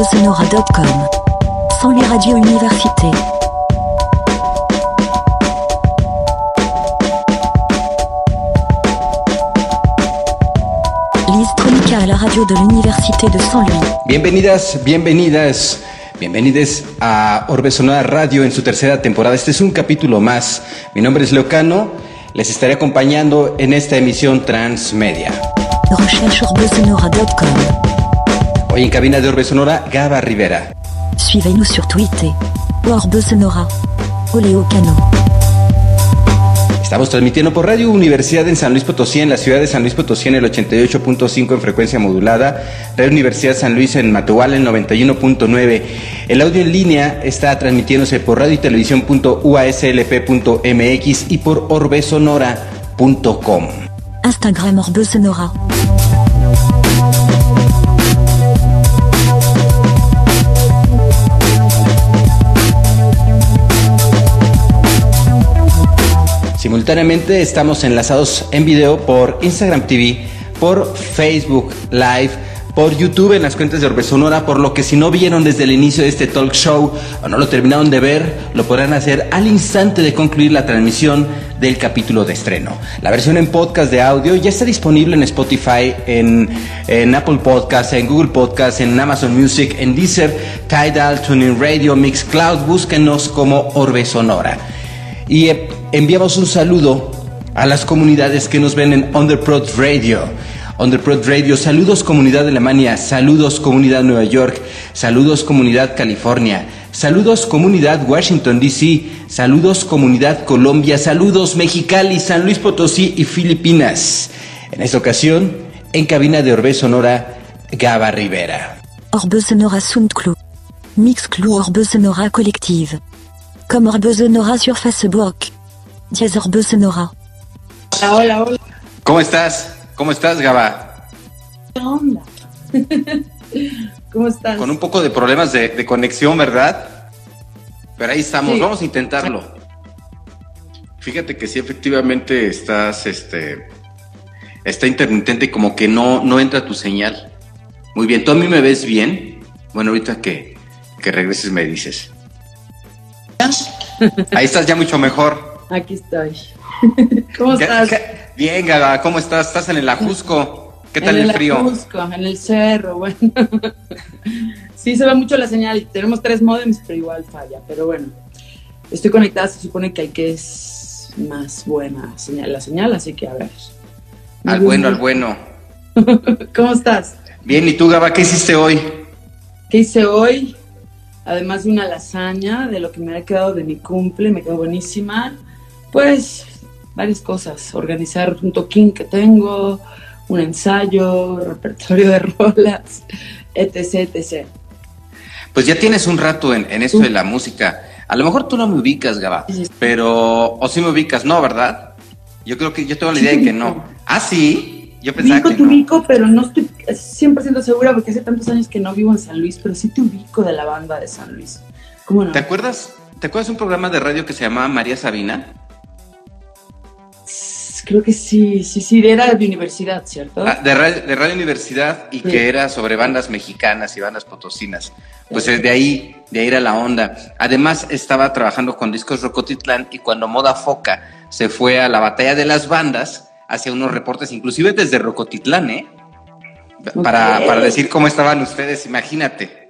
orbesonora.com. Sans les radios universités. Lise Tronica à la radio de l'Université de Saint-Louis. Bienvenidas, bienvenidas, bienvenides a Orbe Sonora Radio en su tercera temporada. Este es un capítulo más. Mi nombre es Leocano. Les estaré acompañando en esta emisión transmedia. Hoy en cabina de Orbe Sonora, Gaba Rivera. Suivez-nous sur Twitter. Orbe Sonora. Oleo Cano. Estamos transmitiendo por Radio Universidad en San Luis Potosí, en la ciudad de San Luis Potosí en el 88.5 en frecuencia modulada, Radio Universidad San Luis en Matehuala en 91.9. El audio en línea está transmitiéndose por radio y televisión.uaslp.mx y por orbesonora.com. Instagram Orbe Sonora. Simultáneamente estamos enlazados en video por Instagram TV, por Facebook Live, por YouTube en las cuentas de Orbe Sonora, por lo que si no vieron desde el inicio de este talk show o no lo terminaron de ver, lo podrán hacer al instante de concluir la transmisión del capítulo de estreno. La versión en podcast de audio ya está disponible en Spotify, en, Apple Podcasts, en Google Podcasts, en Amazon Music, en Deezer, Tidal, TuneIn Radio, Mixcloud. Búsquenos como Orbe Sonora. Y eh, enviamos un saludo a las comunidades que nos ven en Underprod Radio. Underprod Radio, saludos comunidad Alemania, saludos comunidad Nueva York, saludos comunidad California, saludos comunidad Washington DC, saludos comunidad Colombia, saludos Mexicali, San Luis Potosí y Filipinas. En esta ocasión, en cabina de Orbe Sonora, Gaba Rivera. Orbe Sonora Soundcloud. Mixcloud Orbe Sonora Collective. Comme Orbe Sonora sur Facebook. Dièse Orbe Sonora. Hola, hola, hola. ¿Cómo estás? ¿Cómo estás, Gaba? ¿Qué onda? ¿Cómo estás? Con un poco de problemas de, de conexión, ¿verdad? Pero ahí estamos, Sí. vamos a intentarlo. Fíjate que sí, efectivamente estás, este, está intermitente y como que no, no entra tu señal. Muy bien, ¿tú a mí me ves bien? Bueno, ahorita que, que regreses me dices. Ahí estás ya mucho mejor. Aquí estoy. ¿Cómo ¿Qué- estás? Bien, Gaba, ¿cómo estás? ¿Estás en el Ajusco? ¿Qué tal en el frío? Ajusco, en el cerro, bueno. sí, se ve mucho la señal. Tenemos tres modems, pero igual falla. Pero bueno, estoy conectada. Se supone que hay que es más buena señal, la señal, así que a ver. Al bueno, al bueno. ¿Cómo estás? Bien, ¿y tú, Gaba, qué hiciste hoy? ¿Qué hice hoy? Además de una lasaña, de lo que me ha quedado de mi cumple, me quedó buenísima. Pues varias cosas, organizar un toquín que tengo, un ensayo, repertorio de rolas, etc, etc. Pues ya tienes un rato en, en eso de la música. A lo mejor tú no me ubicas, Gaba, pero... O sí me ubicas, ¿no, verdad? Yo creo que yo tengo la Sí idea de que no. Ah, sí. Yo pensaba Ubico, que te no. ubico, pero no estoy 100% segura porque hace tantos años que no vivo en San Luis, pero sí te ubico de la banda de San Luis. ¿Cómo no? ¿Te acuerdas? ¿Te acuerdas un programa de radio que se llamaba María Sabina? Creo que sí, sí, sí, era de universidad, ¿cierto? Ah, de, radio, de Radio Universidad y Sí. que era sobre bandas mexicanas y bandas potosinas. Pues eh, de ahí, de ahí era la onda. Además, estaba trabajando con Discos Rocotitlán y cuando Moda Foca se fue a la batalla de las bandas, hacía unos reportes, inclusive desde Rocotitlán, ¿eh? Para, para decir cómo estaban ustedes, imagínate.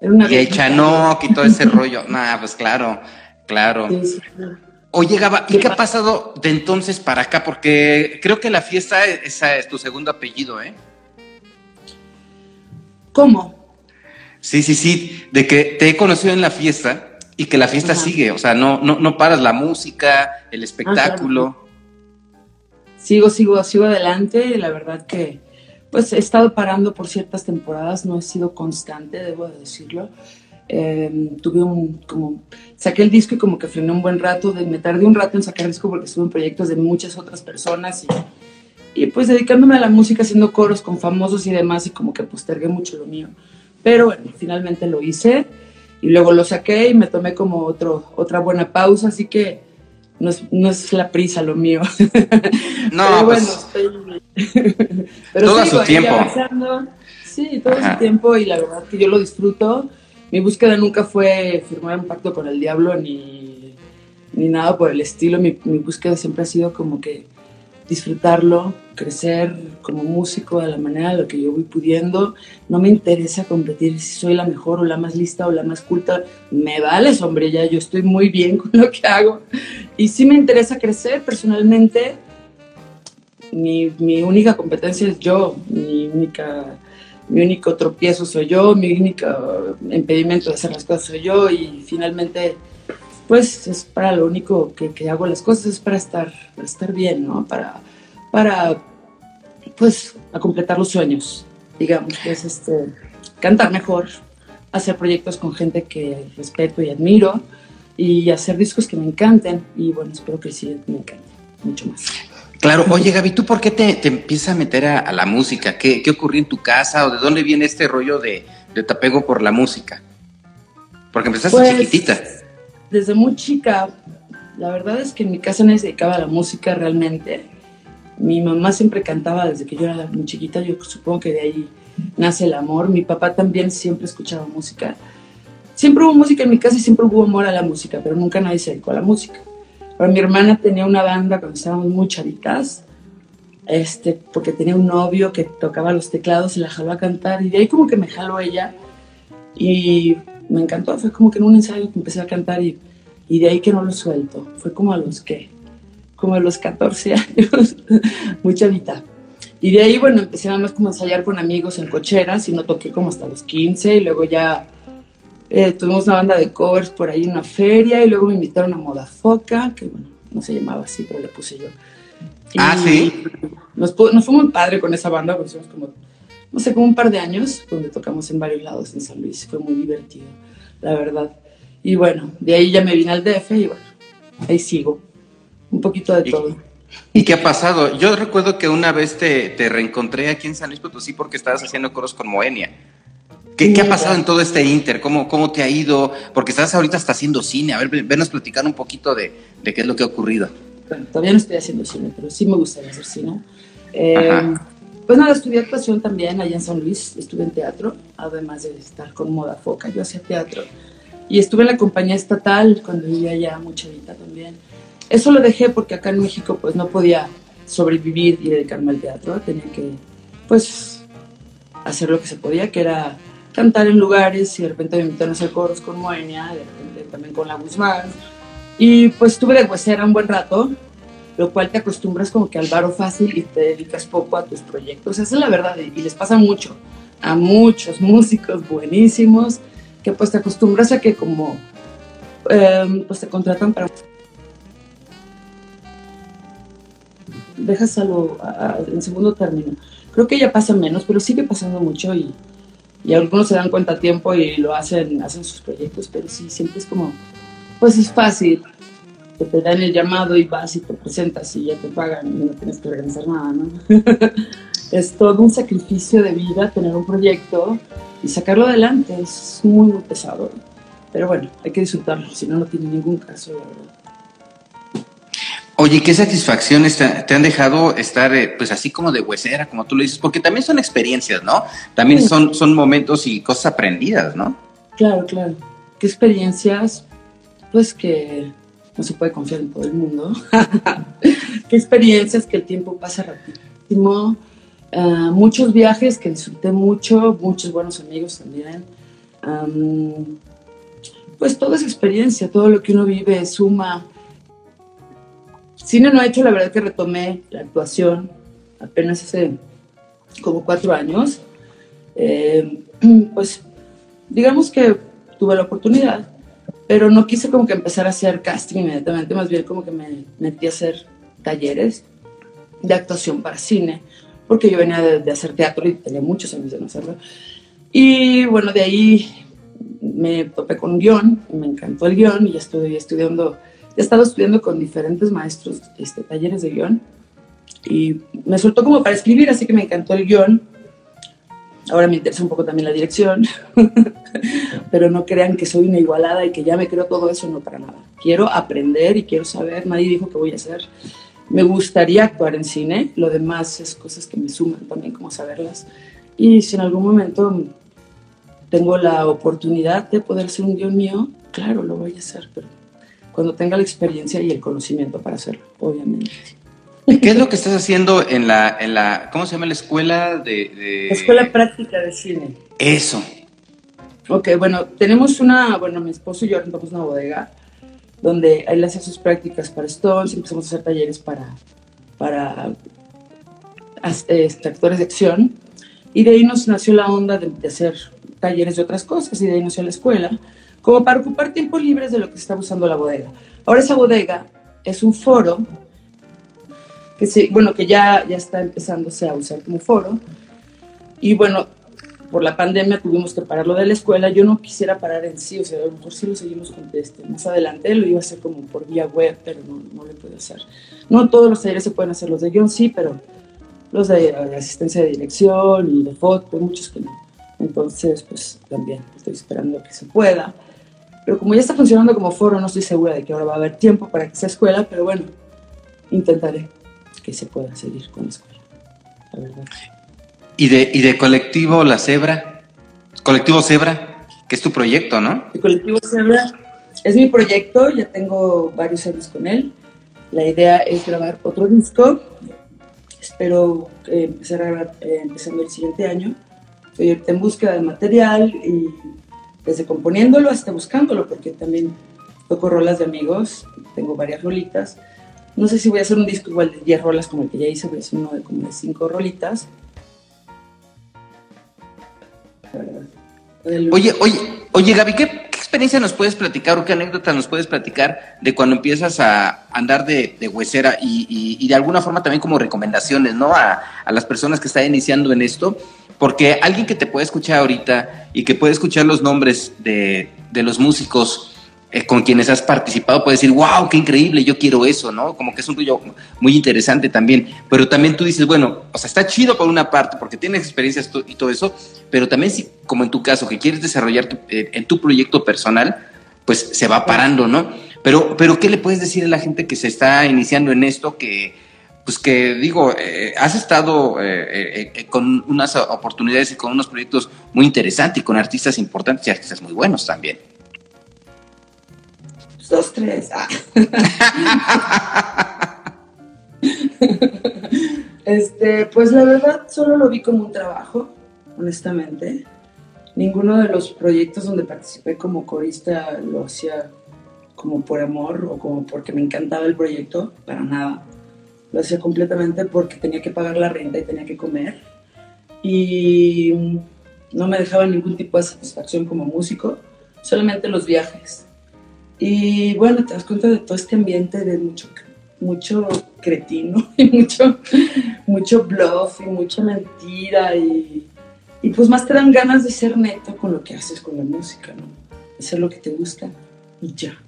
Era una Y el. Chanoc y todo ese rollo. Nah, pues claro, claro. Sí, sí, claro. Oye, Gaba, ¿y ¿Qué ha pa- pasado de entonces para acá? Porque creo que la fiesta, esa es tu segundo apellido, ¿eh? ¿Cómo? Sí, sí, sí, de que te he conocido en la fiesta y que la fiesta Ajá. sigue, o sea, no, no, no paras la música, el espectáculo. Sigo, sigo, sigo adelante. y La verdad que, pues, he estado parando por ciertas temporadas. No he sido constante, debo de decirlo. Eh, tuve un, como, saqué el disco y como que frené un buen rato. De, me tardé un rato en sacar el disco porque estuve en proyectos de muchas otras personas y, y pues dedicándome a la música, haciendo coros con famosos y demás y como que postergué mucho lo mío. Pero bueno, finalmente lo hice y luego lo saqué y me tomé como otro, otra buena pausa, así que no es, no es la prisa lo mío. No, Pero pues bueno, estoy... Pero todo sigo su tiempo. avanzando. Sí, todo ese tiempo y la verdad que yo lo disfruto. Mi búsqueda nunca fue firmar un pacto con el diablo ni, ni nada por el estilo. Mi, mi búsqueda siempre ha sido como que disfrutarlo, crecer como músico de la manera de lo que yo voy pudiendo. No me interesa competir si soy la mejor o la más lista o la más culta. Me vale, hombre, ya yo estoy muy bien con lo que hago. Y sí me interesa crecer personalmente. Mi, mi única competencia es yo, mi única mi único tropiezo soy yo, mi único impedimento de hacer las cosas soy yo y finalmente pues es para lo único que, que hago las cosas, es para estar, para estar bien, ¿no? Para, para, pues, a completar los sueños, digamos, que es este, cantar mejor, hacer proyectos con gente que respeto y admiro y hacer discos que me encanten y bueno, espero que sí me encante mucho más. Claro, oye Gaby, ¿tú por qué te, te empiezas a meter a, la música? ¿Qué, ¿Qué, ocurrió en tu casa o de dónde viene este rollo de, de te apego por la música? Porque empezaste pues, chiquitita desde muy chica, la verdad es que en mi casa no se dedicaba a la música realmente. Mi mamá siempre cantaba desde que yo era muy chiquita, yo supongo que de ahí nace el amor. Mi papá también siempre escuchaba música. Siempre hubo música en mi casa y siempre hubo amor a la música, pero nunca nadie se dedicó a la música. Pero mi hermana tenía una banda cuando estábamos muy charitas, este, porque tenía un novio que tocaba los teclados y la jaló a cantar, y de ahí como que me jaló ella. Y me encantó, fue como que en un ensayo que empecé a cantar y, y de ahí que no lo suelto, fue como a los que, como a los 14 años, muy chavita. Y de ahí, bueno, empecé nada más como a ensayar con amigos en cocheras y no toqué como hasta los 15 y luego ya eh, tuvimos una banda de covers por ahí en una feria y luego me invitaron a Moda Foca, que bueno, no se llamaba así, pero le puse yo. ah, sí. Nos, nos fue muy padre con esa banda, porque somos como no sé, como un par de años, donde tocamos en varios lados en San Luis. Fue muy divertido, la verdad. Y bueno, de ahí ya me vine al DF y bueno, ahí sigo. Un poquito de todo. ¿Y qué ha pasado? Yo recuerdo que una vez te, te reencontré aquí en San Luis Potosí porque estabas haciendo coros con Moenia. ¿Qué, ¿Qué, ha pasado en todo este inter? ¿Cómo, ¿Cómo te ha ido? Porque estás ahorita hasta haciendo cine. A ver, venos platicar un poquito de, de qué es lo que ha ocurrido. Bueno, todavía no estoy haciendo cine, pero sí me gustaría hacer cine. Eh, pues nada, estudié actuación también allá en San Luis, estuve en teatro, además de estar con Moda Foca, yo hacía teatro. Y estuve en la compañía estatal cuando vivía allá, mucha vida también. Eso lo dejé porque acá en México pues no podía sobrevivir y dedicarme al teatro, tenía que pues hacer lo que se podía, que era cantar en lugares y de repente me invitaron a hacer coros con Moenia, de repente también con La Guzmán. Y pues estuve de huesera un buen rato, lo cual te acostumbras como que al varo fácil y te dedicas poco a tus proyectos. Esa es la verdad y les pasa mucho a muchos músicos buenísimos que pues te acostumbras a que como em, pues te contratan para dejas algo en segundo término. Creo que ya pasa menos, pero sigue pasando mucho y, y algunos se dan cuenta a tiempo y lo hacen, hacen sus proyectos, pero sí, siempre es como, pues es fácil que te dan el llamado y vas y te presentas y ya te pagan y no tienes que organizar nada, ¿no? es todo un sacrificio de vida tener un proyecto y sacarlo adelante, es muy, muy pesado. Pero bueno, hay que disfrutarlo, si no, no tiene ningún caso, la. Oye, ¿qué satisfacciones te, han dejado estar, eh, pues así como de huesera, como tú lo dices? Porque también son experiencias, ¿no? También son, son momentos y cosas aprendidas, ¿no? Claro, claro. ¿Qué experiencias? Pues que no se puede confiar en todo el mundo. Qué experiencias, que el tiempo pasa rapidísimo. Ah, muchos viajes que disfruté mucho, muchos buenos amigos también. pues toda esa experiencia, todo lo que uno vive suma. Cine no ha hecho, la verdad que retomé la actuación apenas hace como cuatro años. Eh, pues digamos que tuve la oportunidad pero no quise como que empezar a hacer casting inmediatamente, más bien como que me metí a hacer talleres de actuación para cine, porque yo venía de, hacer teatro y tenía muchos años de no hacerlo. Y bueno, de ahí me topé con un guion, me encantó el guion y ya estuve estudiando, he estado estudiando con diferentes maestros este, talleres de guion y me soltó como para escribir, así que me encantó el guion Ahora me interesa un poco también la dirección, pero no crean que soy una igualada y que ya me creo todo eso, no para nada. Quiero aprender y quiero saber, nadie dijo que voy a hacer. Me gustaría actuar en cine, lo demás es cosas que me suman también, como saberlas. Y si en algún momento tengo la oportunidad de poder hacer un guion mío, claro, lo voy a hacer, pero cuando tenga la experiencia y el conocimiento para hacerlo, obviamente. ¿Qué es lo que estás haciendo en la, en la ¿cómo se llama la escuela de, Escuela práctica de cine. Eso. Ok, bueno, tenemos una, bueno, mi esposo y yo rentamos una bodega donde él hace sus prácticas para Stones y empezamos a hacer talleres para, para este, actores de acción. Y de ahí nos nació la onda de, de hacer talleres de otras cosas y de ahí nació la escuela, como para ocupar tiempos libres de lo que está usando la bodega. Ahora esa bodega es un foro que sí, bueno, que ya, ya está empezándose a usar como foro. Y bueno, por la pandemia tuvimos que pararlo de la escuela. Yo no quisiera parar en sí, o sea, a lo mejor sí lo seguimos con este. Más adelante lo iba a hacer como por vía web, pero no, no lo puedo hacer. No todos los talleres se pueden hacer, los de guion sí, pero los de, de asistencia de dirección y de foto, muchos que no. Entonces, pues también estoy esperando que se pueda. Pero como ya está funcionando como foro, no estoy segura de que ahora va a haber tiempo para que sea escuela, pero bueno, intentaré que se pueda seguir con la escuela, la verdad. ¿Y de, y de colectivo La Cebra? Colectivo Cebra, que es tu proyecto, ¿no? El colectivo Cebra es mi proyecto, ya tengo varios años con él. La idea es grabar otro disco. Espero eh, empezar a grabar eh, empezando el siguiente año estoy en búsqueda de material y desde componiéndolo hasta buscándolo, porque también toco rolas de amigos, tengo varias rolitas. No sé si voy a hacer un disco igual de 10 rolas como el que ya hice, voy a hacer uno de como de 5 rolitas. Oye, oye, oye Gaby, ¿qué, ¿qué, experiencia nos puedes platicar o qué anécdota nos puedes platicar de cuando empiezas a andar de, de huesera y, y, y, de alguna forma también como recomendaciones, ¿no? A, a las personas que están iniciando en esto porque alguien que te puede escuchar ahorita y que puede escuchar los nombres de, de los músicos eh, con quienes has participado puede decir, wow, qué increíble, yo quiero eso, ¿no? Como que es un rollo muy interesante también. Pero también tú dices, bueno, o sea, está chido por una parte porque tienes experiencias y todo eso, pero también si, como en tu caso, que quieres desarrollar tu, eh, en tu proyecto personal, pues se va parando, ¿no? Pero, pero, ¿qué le puedes decir a la gente que se está iniciando en esto que pues que digo, eh, has estado eh, eh, con unas oportunidades y con unos proyectos muy interesantes y con artistas importantes y artistas muy buenos también. Dos, tres. Ah. este, pues la verdad solo lo vi como un trabajo, honestamente. Ninguno de los proyectos donde participé como corista lo hacía como por amor o como porque me encantaba el proyecto, para nada lo hacía completamente porque tenía que pagar la renta y tenía que comer. Y no me dejaba ningún tipo de satisfacción como músico, solamente los viajes. Y bueno, te das cuenta de todo este ambiente de mucho, mucho cretino y mucho, mucho bluff y mucha mentira. Y, y pues más te dan ganas de ser neto con lo que haces con la música, ¿no? Hacer lo que te gusta y ya.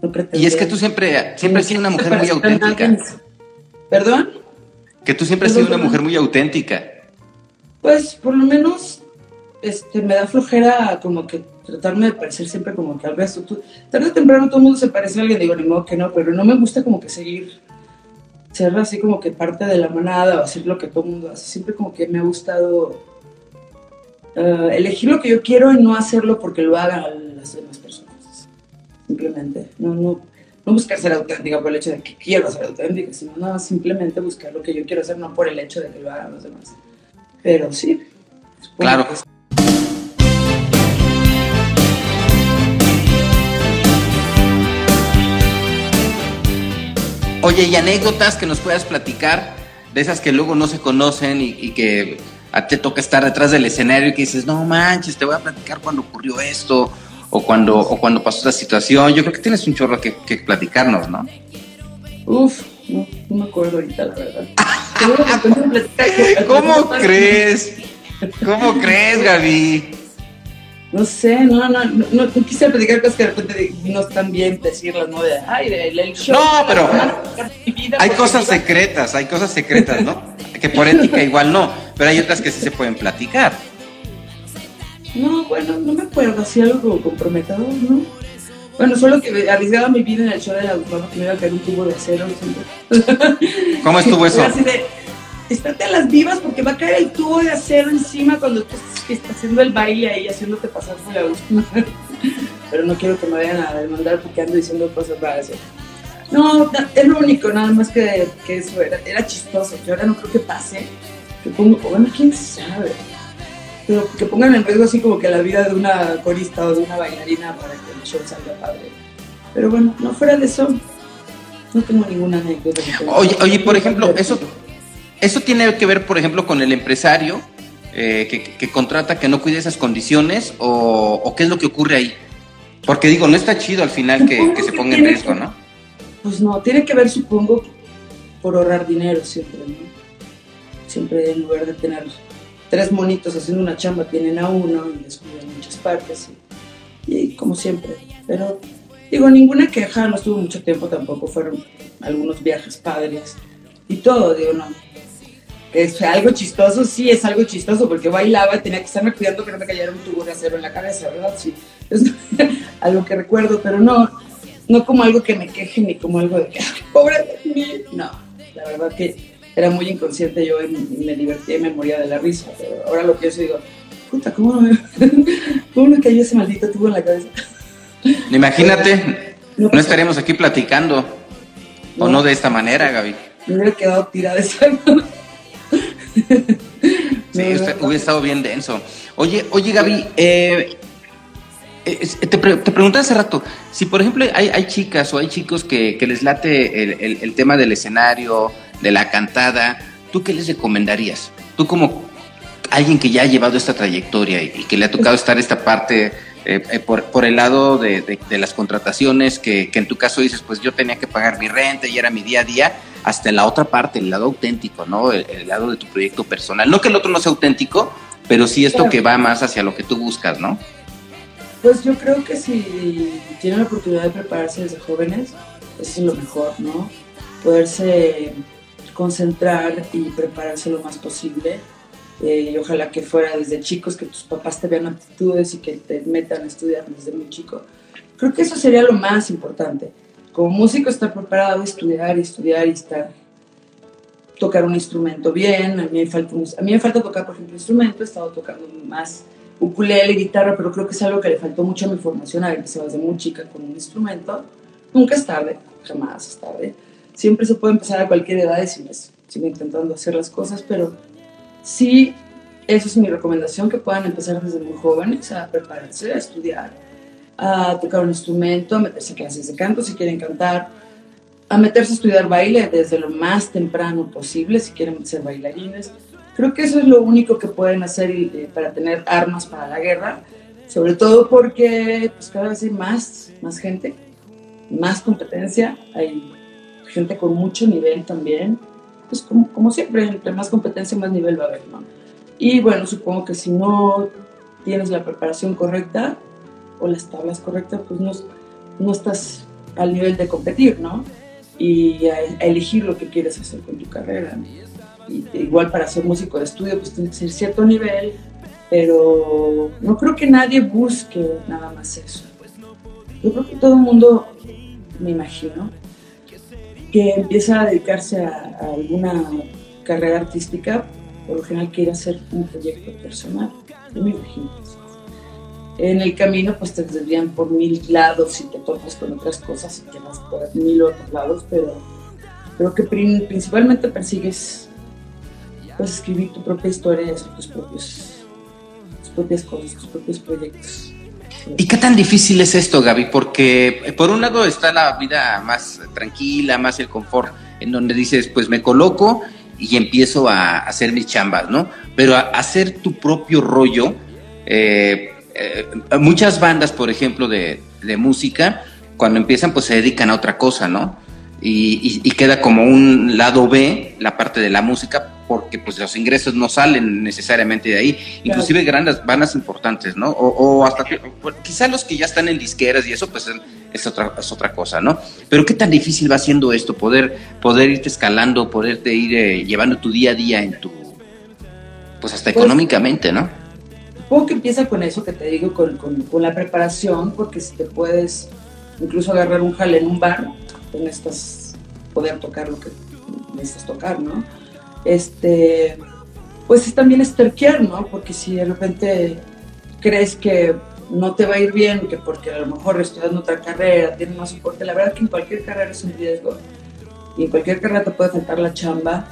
No y es que tú siempre, siempre has sido una mujer muy auténtica. ¿Perdón? Que tú siempre has sido una mujer muy auténtica. Pues por lo menos este, me da flojera como que tratarme de parecer siempre como que al resto. Tú, tarde o temprano todo el mundo se parece a alguien, digo, ni modo que no, pero no me gusta como que seguir, ser así como que parte de la manada o hacer lo que todo el mundo hace. Siempre como que me ha gustado uh, elegir lo que yo quiero y no hacerlo porque lo hagan las demás personas. Simplemente, no, no, no buscar ser auténtica por el hecho de que quiero ser auténtica, sino no, simplemente buscar lo que yo quiero hacer, no por el hecho de que lo hagan los demás. Pero sí. Claro. Que... Oye, y anécdotas que nos puedas platicar, de esas que luego no se conocen y, y que a te toca estar detrás del escenario y que dices, no manches, te voy a platicar cuando ocurrió esto, o cuando, o cuando pasó esta situación. Yo creo que tienes un chorro que, que platicarnos, ¿no? Uf, no, no, me acuerdo ahorita, la verdad. ¿Cómo crees? ¿Cómo crees, Gaby? No sé, no, no, no, no, quise platicar cosas que de repente no están bien decirlas, ¿no? De, ay, el show. No, pero hay cosas secretas, hay cosas secretas, ¿no? que por ética igual no, pero hay otras que sí se pueden platicar. No, bueno, no me acuerdo, así algo comprometedor, ¿no? Bueno, solo que arriesgaba mi vida en el show de la mamá que me iba a caer un tubo de acero. ¿Cómo estuvo eso? De, estate a las vivas porque va a caer el tubo de acero encima cuando tú estás haciendo el baile ahí, haciéndote pasar por la última. Pero no quiero que me vayan a demandar porque ando diciendo cosas raras. No, es lo único, nada más que, que eso era, era chistoso. Yo ahora no creo que pase. Que pongo, bueno, quién sabe. Pero que pongan en riesgo así como que la vida de una corista o de una bailarina para que el show salga padre. Pero bueno, no fuera de eso, no tengo ninguna anécdota. Oye, oye, por ejemplo, eso, eso tiene que ver, por ejemplo, con el empresario eh, que, contrata que no cuide esas condiciones o, qué es lo que ocurre ahí. Porque digo, no está chido al final que, se ponga en riesgo, ¿no? Pues no, tiene que ver, supongo, por ahorrar dinero siempre, ¿no? Siempre en lugar de tener tres monitos haciendo una chamba, tienen a uno y les cuidan muchas partes. Y, como siempre. Pero digo, ninguna queja, no estuvo mucho tiempo tampoco, fueron algunos viajes padres y todo, digo, no. Es algo chistoso, sí, es algo chistoso, porque bailaba tenía que estarme cuidando que no me cayera un tubo de acero en la cabeza, ¿verdad? Sí, es algo que recuerdo, pero no, no como algo que me queje ni como algo de que, pobre de mí. No, la verdad que era muy inconsciente yo y me divertía y me moría de la risa. Pero ahora lo pienso y digo, puta, ¿cómo, me, ¿cómo me cayó ese maldito tubo en la cabeza? Imagínate, no, estaríamos aquí platicando, o no de esta manera, Gaby. Me hubiera quedado tirada esa. sí, hubiera estado bien denso. Oye, oye Gaby, eh, te, te, pregunté hace rato, si por ejemplo hay, chicas o hay chicos que, les late el, tema del escenario, de la cantada, ¿tú qué les recomendarías? Tú como alguien que ya ha llevado esta trayectoria y, que le ha tocado estar esta parte eh, eh, por, el lado de, las contrataciones, que, en tu caso dices, pues yo tenía que pagar mi renta y era mi día a día, hasta la otra parte, el lado auténtico, ¿no? El, lado de tu proyecto personal. No que el otro no sea auténtico, pero sí esto que va más hacia lo que tú buscas, ¿no? Pues yo creo que si tienen la oportunidad de prepararse desde jóvenes, eso es lo mejor, ¿no? Poderse concentrar y prepararse lo más posible. Eh, y ojalá que fuera desde chicos, que tus papás te vean aptitudes y que te metan a estudiar desde muy chico. Creo que eso sería lo más importante. Como músico estar preparado, estudiar y estudiar y estar tocar un instrumento bien. A mí me falta, a mí me falta tocar, por ejemplo, instrumento. He estado tocando más ukulele, guitarra, pero creo que es algo que le faltó mucho a mi formación, a empecé desde muy chica con un instrumento. Nunca es tarde, jamás es tarde. Siempre se puede empezar a cualquier edad y sigo intentando hacer las cosas, pero sí, esa es mi recomendación, que puedan empezar desde muy jóvenes a prepararse, a estudiar, a tocar un instrumento, a meterse a clases de canto si quieren cantar, a meterse a estudiar baile desde lo más temprano posible si quieren ser bailarines. Creo que eso es lo único que pueden hacer eh, para tener armas para la guerra, sobre todo porque pues, cada vez hay más, más gente, más competencia, hay gente con mucho nivel también, pues como, como siempre, entre más competencia, más nivel va a haber, ¿no? Y bueno, supongo que si no tienes la preparación correcta o las tablas correctas, pues no, no estás al nivel de competir, ¿no? Y a, a elegir lo que quieres hacer con tu carrera. ¿no? igual para ser músico de estudio, pues tiene que ser cierto nivel, pero no creo que nadie busque nada más eso. Yo creo que todo el mundo, me imagino, que empieza a dedicarse a, alguna carrera artística, por lo general quiere hacer un proyecto personal. Yo me imagino En el camino, pues te desvían por mil lados y te topas con otras cosas y te vas por mil otros lados, pero creo que principalmente persigues puedes escribir tu propia historia y tus, propios, tus propias cosas, tus propios proyectos. ¿Y qué tan difícil es esto, Gaby? Porque eh, por un lado está la vida más tranquila, más el confort, en donde dices, pues me coloco y empiezo a hacer mis chambas, ¿no? Pero a hacer tu propio rollo, eh, eh, muchas bandas, por ejemplo, de, de, música, cuando empiezan, pues se dedican a otra cosa, ¿no? Y, y, queda como un lado B, la parte de la música, porque pues los ingresos no salen necesariamente de ahí, inclusive grandes bandas importantes, ¿no? O, hasta quizá los que ya están en disqueras y eso pues es otra, es otra cosa, ¿no? Pero qué tan difícil va siendo esto, poder, poder irte escalando, poderte ir eh, llevando tu día a día en tu, pues hasta pues, económicamente, ¿no? Supongo que empieza con eso que te digo, con, con, la preparación, porque si te puedes incluso agarrar un jale en un bar, necesitas poder tocar lo que necesitas tocar, ¿no? Este, pues es también esterquear, ¿no? Porque si de repente crees que no te va a ir bien, que porque a lo mejor estudiando otra carrera, tienes más soporte, la verdad que en cualquier carrera es un riesgo y en cualquier carrera te puede faltar la chamba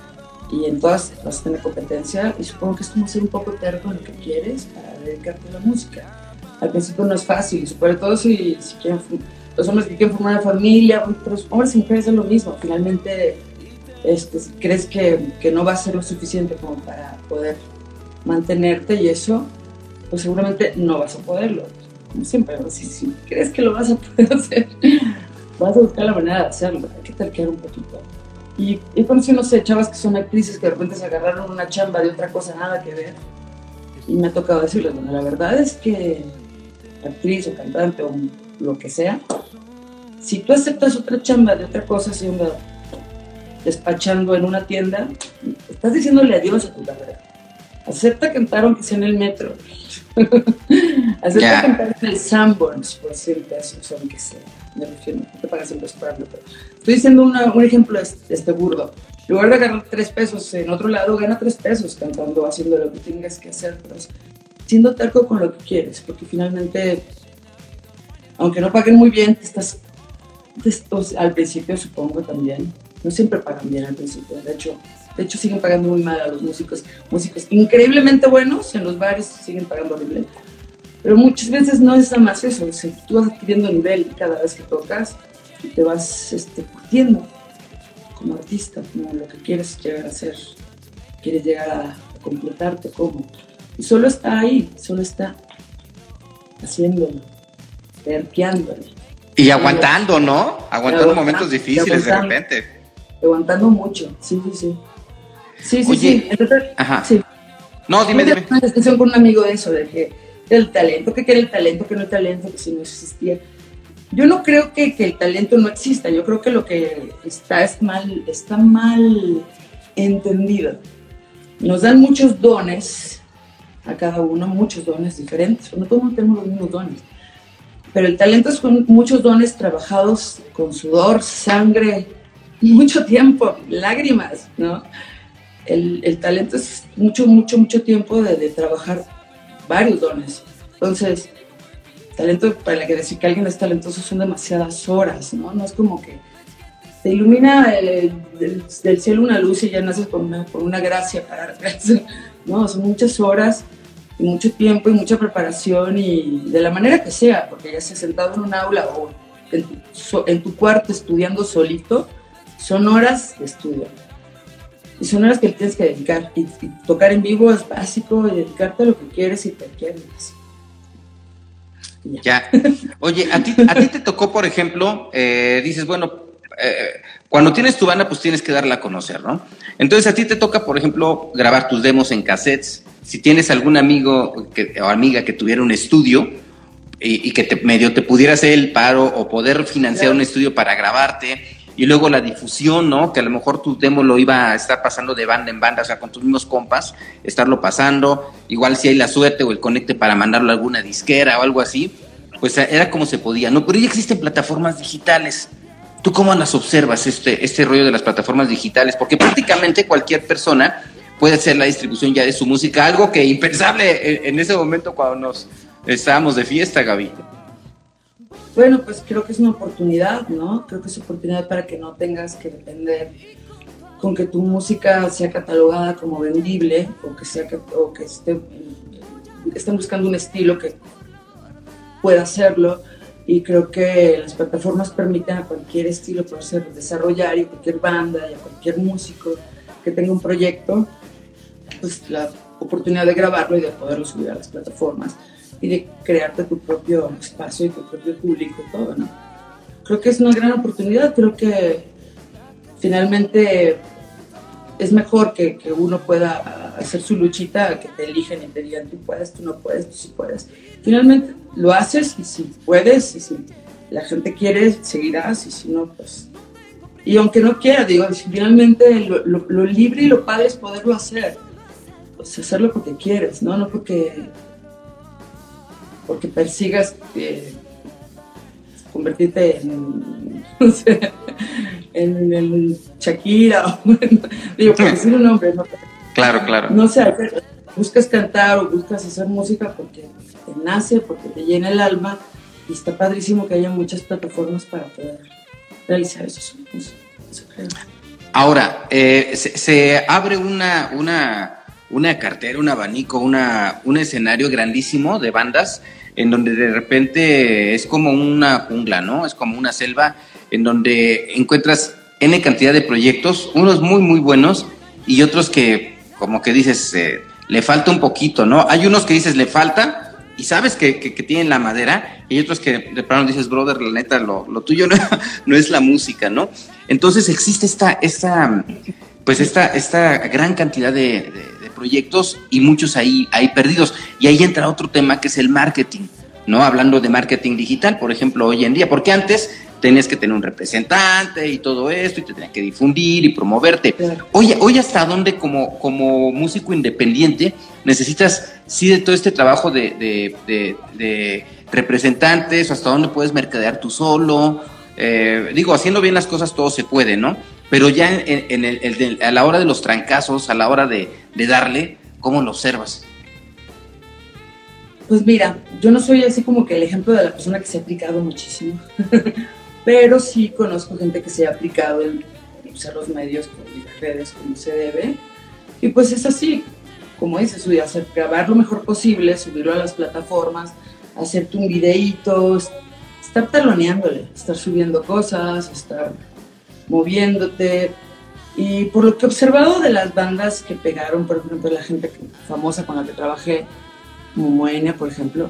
y en todas vas a tener competencia y supongo que es como ser un poco terco en lo que quieres para dedicarte a la música. Al principio no es fácil, sobre todo si, si los hombres que quieren formar una familia, los hombres y mujeres es lo mismo, finalmente este, crees que, que no va a ser lo suficiente como para poder mantenerte y eso, pues seguramente no vas a poderlo. Como siempre, si, si crees que lo vas a poder hacer, vas a buscar la manera de hacerlo, hay que terquear un poquito. Y, y conocí, no sé, chavas que son actrices que de repente se agarraron una chamba de otra cosa, nada que ver. Y me ha tocado decirles, bueno, la verdad es que actriz o cantante o lo que sea, si tú aceptas otra chamba de otra cosa, si anda despachando en una tienda, estás diciéndole adiós a tu carrera. Acepta cantar aunque sea en el metro. Acepta Ya. cantar en el Sanborns por 100 pesos, aunque sea. Me refiero, no te pagas el respaldo, pero estoy diciendo una- un ejemplo este, este burdo. En lugar de ganar 3 pesos en otro lado, gana 3 pesos cantando, haciendo lo que tengas que hacer, pero siendo terco con lo que quieres, porque finalmente, aunque no paguen muy bien, te estás, te estás- al principio supongo también, no siempre pagan bien al principio, de hecho, de hecho siguen pagando muy mal a los músicos, músicos increíblemente buenos, en los bares siguen pagando horrible, pero muchas veces no es nada más eso, o sea, tú vas adquiriendo nivel cada vez que tocas y te vas este, curtiendo como artista, como lo que quieres llegar a ser, quieres llegar a completarte como. Y solo está ahí, solo está haciéndolo, terqueándolo, Y aguantando, ¿no? Aguantando Aguantando, momentos difíciles de repente. Aguantando mucho, sí, sí, sí. Sí, sí, Oye, sí. Entonces, Ajá. sí. No, dime, dime. una discusión con un amigo de eso, de que el talento, que era el talento, que no el talento, que si no existía. Yo no creo que, que el talento no exista, yo creo que lo que está es mal, está mal entendido. Nos dan muchos dones a cada uno, muchos dones diferentes, no todos tenemos los mismos dones. Pero el talento son muchos dones trabajados con sudor, sangre, mucho tiempo, lágrimas, ¿no? el, el talento es mucho, mucho, mucho tiempo de, de trabajar varios dones. Entonces, talento, para que decir que alguien es talentoso son demasiadas horas, ¿no? No es como que te ilumina el- del, cielo una luz y ya naces con una, con una gracia para No, son muchas horas y mucho tiempo y mucha preparación y de la manera que sea, porque ya sea sentado en un aula o en tu, en tu cuarto estudiando solito, son horas de estudio. Y son horas que le tienes que dedicar. Y, y tocar en vivo es básico y dedicarte a lo que quieres y te quieres. Ya. Ya. Oye, a ti, a ti te tocó, por ejemplo, eh, dices, bueno, eh, cuando tienes tu banda, pues tienes que darla a conocer, ¿no? Entonces a ti te toca, por ejemplo, grabar tus demos en cassettes. Si tienes algún amigo que, o amiga que tuviera un estudio y, y que te, medio te pudiera hacer el paro o poder financiar Claro. un estudio para grabarte, y luego la difusión, ¿no? Que a lo mejor tu demo lo iba a estar pasando de banda en banda, o sea, con tus mismos compas, estarlo pasando, igual si hay la suerte o el conecte para mandarlo a alguna disquera o algo así, pues era como se podía, ¿no? Pero ya existen plataformas digitales. ¿Tú cómo las observas este, este rollo de las plataformas digitales? Porque prácticamente cualquier persona puede hacer la distribución ya de su música, algo que impensable en, ese momento cuando nos estábamos de fiesta, Gaby. Bueno, pues creo que es una oportunidad, ¿no? Creo que es oportunidad para que no tengas que depender con que tu música sea catalogada como vendible o que, sea, o que esté, estén buscando un estilo que pueda hacerlo. Y creo que las plataformas permiten a cualquier estilo poderse desarrollar y a cualquier banda y a cualquier músico que tenga un proyecto, pues la oportunidad de grabarlo y de poderlo subir a las plataformas y de crearte tu propio espacio y tu propio público todo, ¿no? Creo que es una gran oportunidad, creo que finalmente es mejor que, que uno pueda hacer su luchita que te eligen y te digan tú puedes, tú no puedes, tú sí puedes. Finalmente lo haces y si puedes y si la gente quiere, seguirás y si no, pues... Y aunque no quiera, digo, finalmente lo, lo- lo libre y lo padre es poderlo hacer. Pues hacerlo porque quieres, ¿no? No porque porque persigas eh, convertirte en, no sé, en el Shakira, digo, por decir un nombre, ¿no? Claro, claro. No sé, buscas cantar o buscas hacer música porque te nace, porque te llena el alma y está padrísimo que haya muchas plataformas para poder realizar esos sueños. Ahora, eh, se, abre una, una, una cartera, un abanico, una, un escenario grandísimo de bandas en donde de repente es como una jungla, ¿no? Es como una selva en donde encuentras N cantidad de proyectos, unos muy, muy buenos y otros que, como que dices, eh, le falta un poquito, ¿no? Hay unos que dices, le falta, y sabes que, tienen la madera, y otros que de pronto dices, brother, la neta, lo, tuyo no, no, es la música, ¿no? Entonces existe esta, esta pues esta, esta gran cantidad de, proyectos y muchos ahí, ahí perdidos. Y ahí entra otro tema que es el marketing, ¿no? Hablando de marketing digital, por ejemplo, hoy en día, porque antes tenías que tener un representante y todo esto, y te tenías que difundir y promoverte. Hoy, hoy hasta dónde como, como músico independiente necesitas sí de todo este trabajo de, de, representantes, hasta dónde puedes mercadear tú solo. Eh, digo, haciendo bien las cosas todo se puede, ¿no? Pero ya en, el, a la hora de los trancazos, a la hora de, darle, ¿cómo lo observas? Pues mira, yo no soy así como que el ejemplo de la persona que se ha aplicado muchísimo. pero sí conozco gente que se ha aplicado en usar los medios y las redes como se debe. Y pues es así, como dices, grabar lo mejor posible, subirlo a las plataformas, hacerte un videíto, estar taloneándole, estar subiendo cosas, estar moviéndote. Y por lo que he observado de las bandas que pegaron, por ejemplo, la gente famosa con la que trabajé, Moenia, por ejemplo,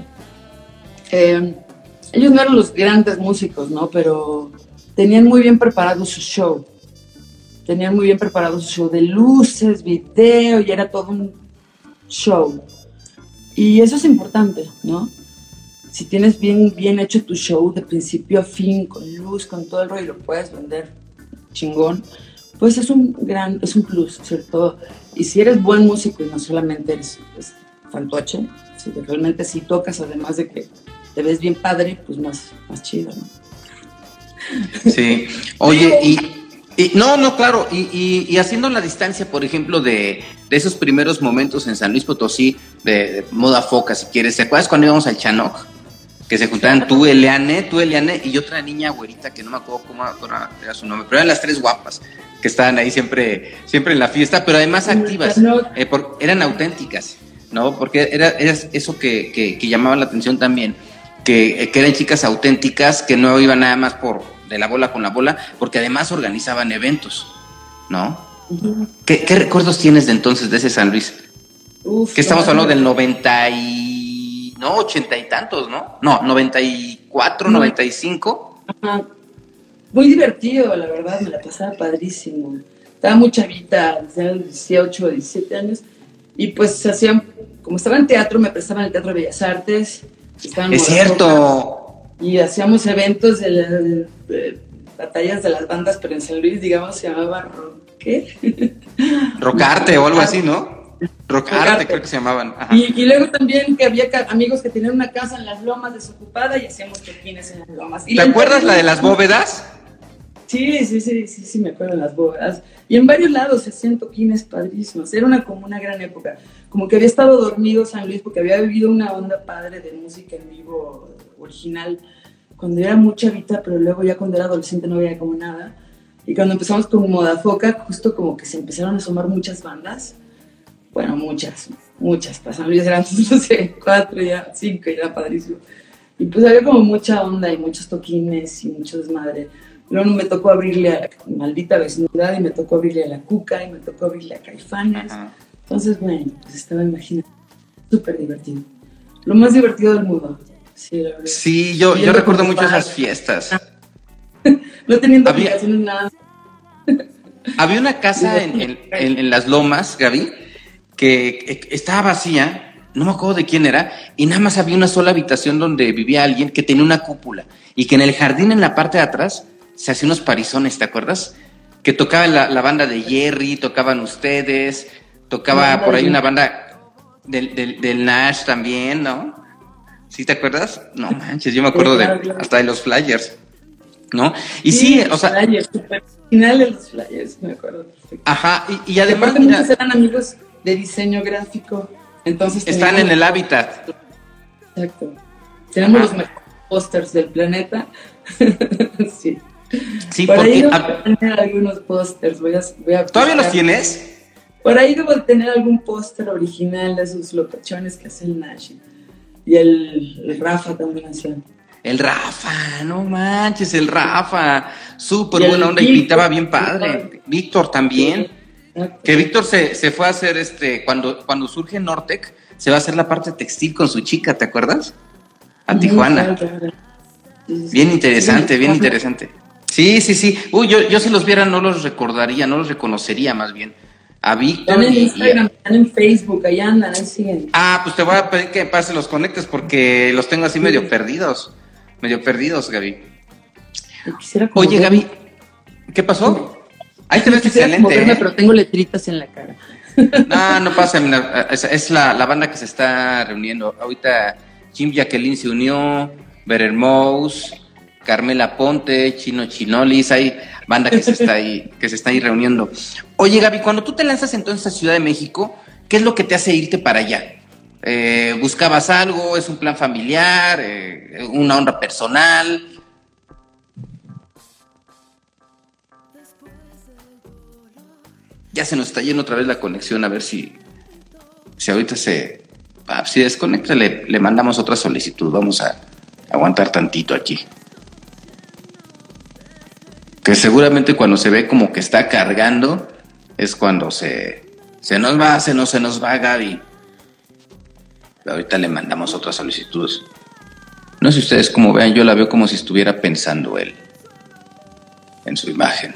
eh, ellos no eran los grandes músicos, ¿no? Pero tenían muy bien preparado su show. Tenían muy bien preparado su show de luces, video, y era todo un show. Y eso es importante, ¿no? Si tienes bien, bien hecho tu show de principio a fin, con luz, con todo el rollo, lo puedes vender chingón, pues es un gran, es un plus, ¿cierto? Y si eres buen músico y no solamente eres pues, fantoche, si realmente si tocas, además de que te ves bien padre, pues más, más chido, ¿no? Sí. Oye, y, no, no, claro, y, haciendo la distancia, por ejemplo, de, esos primeros momentos en San Luis Potosí, de, moda foca, si quieres, ¿te acuerdas cuando íbamos al Chanoc? Que se juntaban tú, Eliane, tú, Eliane, y otra niña güerita que no me acuerdo cómo era su nombre, pero eran las tres guapas que estaban ahí siempre, siempre en la fiesta, pero además activas, eh, eran auténticas, ¿no? Porque era, eso que, que llamaba la atención también que, eran chicas auténticas, que no iban nada más por de la bola con la bola, porque además organizaban eventos, ¿no? ¿Qué, recuerdos tienes de entonces de ese San Luis? que estamos hablando del 90 y... no, 80 y tantos, ¿no? No, 94, 95. Ajá. Muy divertido, la verdad, me la pasaba padrísimo. Estaba muy chavita, 18 o 17 años, y pues hacían, como estaba en teatro, me prestaban el Teatro de Bellas Artes, es cierto. Y hacíamos eventos de, batallas de las bandas, pero en San Luis, digamos, se llamaba ¿qué? Rocarte o algo así, ¿no? Rocarte, creo que se llamaban. Y, luego también que había amigos que tenían una casa en las lomas desocupada y hacíamos toquines en las lomas. ¿Te acuerdas la de las bóvedas? Sí, sí, sí, sí, sí, me acuerdo de las bóvedas. Y en varios lados se hacían toquines padrísimos. Era una, como una gran época. Como que había estado dormido San Luis porque había vivido una onda padre de música en vivo original cuando era mucha vida, pero luego ya cuando era adolescente no había como nada. Y cuando empezamos con Moda Foca, justo como que se empezaron a sumar muchas bandas. Bueno, muchas, muchas. Para San Luis eran, no sé, cuatro, ya cinco, y era padrísimo. Y pues había como mucha onda y muchos toquines y mucho desmadre Luego me tocó abrirle a Maldita Vecindad y me tocó abrirle a La Cuca y me tocó abrirle a Caifanes. Entonces, bueno, pues estaba imaginando. Súper divertido. Lo más divertido del mundo. Sí, la sí yo, yo recuerdo mucho esas fiestas. no teniendo había, nada. había una casa en, en, las lomas, Gaby, que estaba vacía, no me acuerdo de quién era, y nada más había una sola habitación donde vivía alguien que tenía una cúpula y que en el jardín en la parte de atrás se hacía unos parizones, ¿te acuerdas? Que tocaba la, banda de Jerry, tocaban ustedes, tocaba por ahí una banda del, del, Nash también, ¿no? ¿Sí te acuerdas? No manches, yo me acuerdo de hasta de los Flyers. ¿No? Y sí, o sea. Flyers, super originales los flyers, me acuerdo perfecto. Ajá, y, y además. Mira, eran amigos de diseño gráfico. Entonces están en el hábitat. Exacto. Tenemos Ajá. los mejores pósters del planeta. sí. Sí, Por ahí porque. debo ah, tener algunos pósters. Voy a, voy a ¿Todavía los tienes? Por ahí debo de tener algún póster original de esos locachones que hace el Nash. Y el, el Rafa también hacía. El Rafa, no manches, el Rafa. Súper buena onda y pintaba bien padre. Víctor también. Que Víctor se, se fue a hacer este. Cuando, cuando surge Nortec, se va a hacer la parte textil con su chica, ¿te acuerdas? A Tijuana. Bien interesante, bien interesante. Sí, sí, sí. Uy, yo, yo si los viera no los recordaría, no los reconocería más bien. A Víctor Están en Instagram, están en Facebook, ahí andan, ahí siguen. Ah, pues te voy a pedir que pase los conectes porque los tengo así medio perdidos. Medio perdidos, Gaby. Oye, Gaby, ¿qué pasó? Ahí te ves excelente. verme, ¿eh? pero tengo letritas en la cara. No, no pasa, es, es la, la banda que se está reuniendo. Ahorita Jim Jacqueline se unió, Better Mouse, Carmela Ponte, Chino Chinolis, hay banda que se está ahí, que se está ahí reuniendo. Oye, Gaby, cuando tú te lanzas entonces a Ciudad de México, ¿qué es lo que te hace irte para allá? Eh, ¿Buscabas algo? ¿Es un plan familiar? Eh, ¿Una honra personal? Ya se nos está yendo otra vez la conexión, a ver si, si ahorita se... ah, si desconecta, le, le mandamos otra solicitud. Vamos a aguantar tantito aquí. Que seguramente cuando se ve como que está cargando, es cuando se, se nos va, se nos, se nos va Gaby. Ahorita le mandamos otras solicitudes. No sé ustedes cómo vean, yo la veo como si estuviera pensando él en su imagen.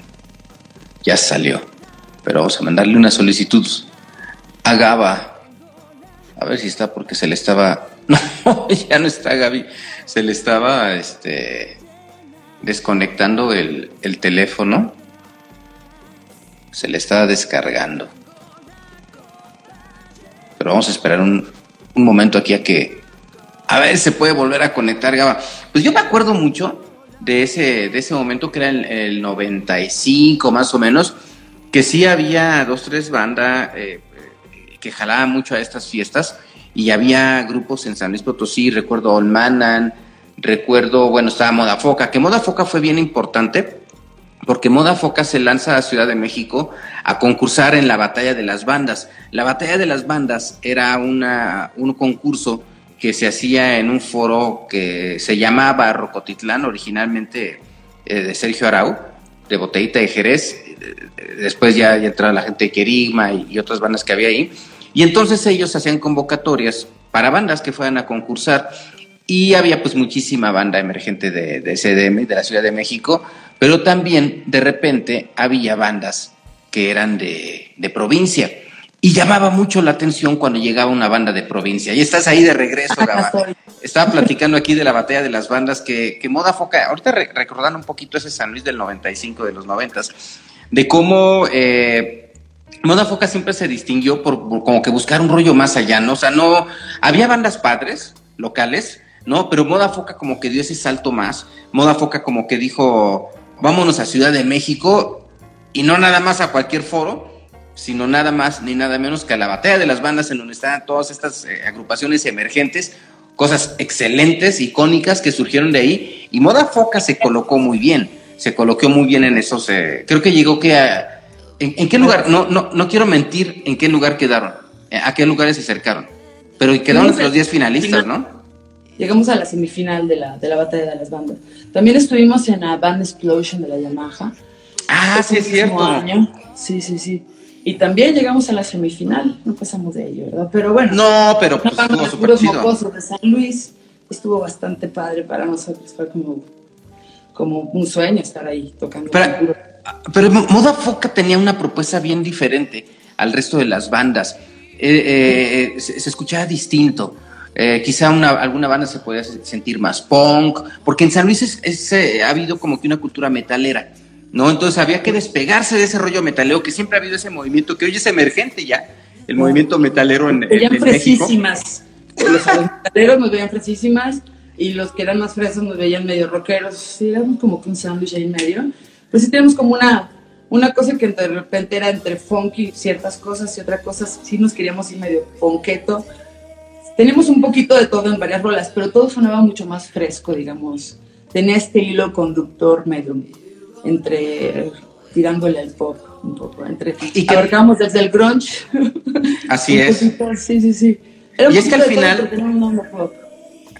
Ya salió. Pero vamos a mandarle una solicitud a Gaba. A ver si está porque se le estaba. No, ya no está Gaby. Se le estaba este, desconectando el, el teléfono. Se le estaba descargando. Pero vamos a esperar un, un momento aquí a que. A ver, se puede volver a conectar, Gaba. Pues yo me acuerdo mucho de ese, de ese momento que era el, el 95 más o menos, que sí había dos, tres bandas eh, eh, que jalaban mucho a estas fiestas y había grupos en San Luis Potosí, recuerdo Olmanan, recuerdo, bueno, estaba Moda Foca, que Moda Foca fue bien importante porque Moda Foca se lanza a Ciudad de México a concursar en la Batalla de las Bandas. La Batalla de las Bandas era una, un concurso que se hacía en un foro que se llamaba Rocotitlán, originalmente eh, de Sergio Arau, de Botellita de Jerez. Después ya, ya entraba la gente de Querigma y, y otras bandas que había ahí. Y entonces ellos hacían convocatorias para bandas que fueran a concursar. Y había pues muchísima banda emergente de, de CDM, de la Ciudad de México, pero también de repente había bandas que eran de, de provincia. Y llamaba mucho la atención cuando llegaba una banda de provincia. Y estás ahí de regreso, Gaba. Estaba platicando aquí de la batalla de las bandas que, que Moda Foca, ahorita re- recordando un poquito ese San Luis del 95, de los 90, de cómo eh, Moda Foca siempre se distinguió por, como que buscar un rollo más allá, ¿no? O sea, no, había bandas padres, locales, ¿no? Pero Moda Foca como que dio ese salto más, Moda Foca como que dijo, vámonos a Ciudad de México y no nada más a cualquier foro, sino nada más ni nada menos que a la batalla de las bandas en donde están todas estas eh, agrupaciones emergentes, cosas excelentes, icónicas que surgieron de ahí, y Moda Foca se colocó muy bien, se colocó muy bien en esos, eh, creo que llegó que a, ¿en, en qué lugar? No, no, no quiero mentir en qué lugar quedaron, eh, a qué lugares se acercaron, pero quedaron entre los 10 finalistas, ¿no? Llegamos a la semifinal de la, de la batalla de las bandas. También estuvimos en la Band Explosion de la Yamaha. Ah, sí, es cierto. año. Sí, sí, sí. Y también llegamos a la semifinal. No pasamos de ello, ¿verdad? Pero bueno. No, pero pues estuvo puros chido. de San Luis. Estuvo bastante padre para nosotros. Fue como, como un sueño estar ahí tocando. Pero- Pero Moda Foca tenía una propuesta bien diferente al resto de las bandas. Eh, eh, se, se escuchaba distinto. Eh, quizá una, alguna banda se podía se- sentir más punk, porque en San Luis es- es, ha habido como que una cultura metalera, ¿no? Entonces había que despegarse de ese rollo metalero, que siempre ha habido ese movimiento, que hoy es emergente ya, el movimiento metalero en, en- en México. los metaleros nos veían fresísimas. Y los que eran más frescos nos veían medio rockeros, sí, éramos como que un sándwich ahí medio. Pues sí tenemos como una, una cosa que de repente era entre funky ciertas cosas y otras cosas, sí nos queríamos ir medio ponqueto. Teníamos un poquito de todo en varias rolas, pero todo sonaba mucho más fresco, digamos. Tenía este hilo conductor medio entre tirándole al pop un poco, entre y que abarcamos desde el grunge. Así es. sí, sí, sí. y es que al final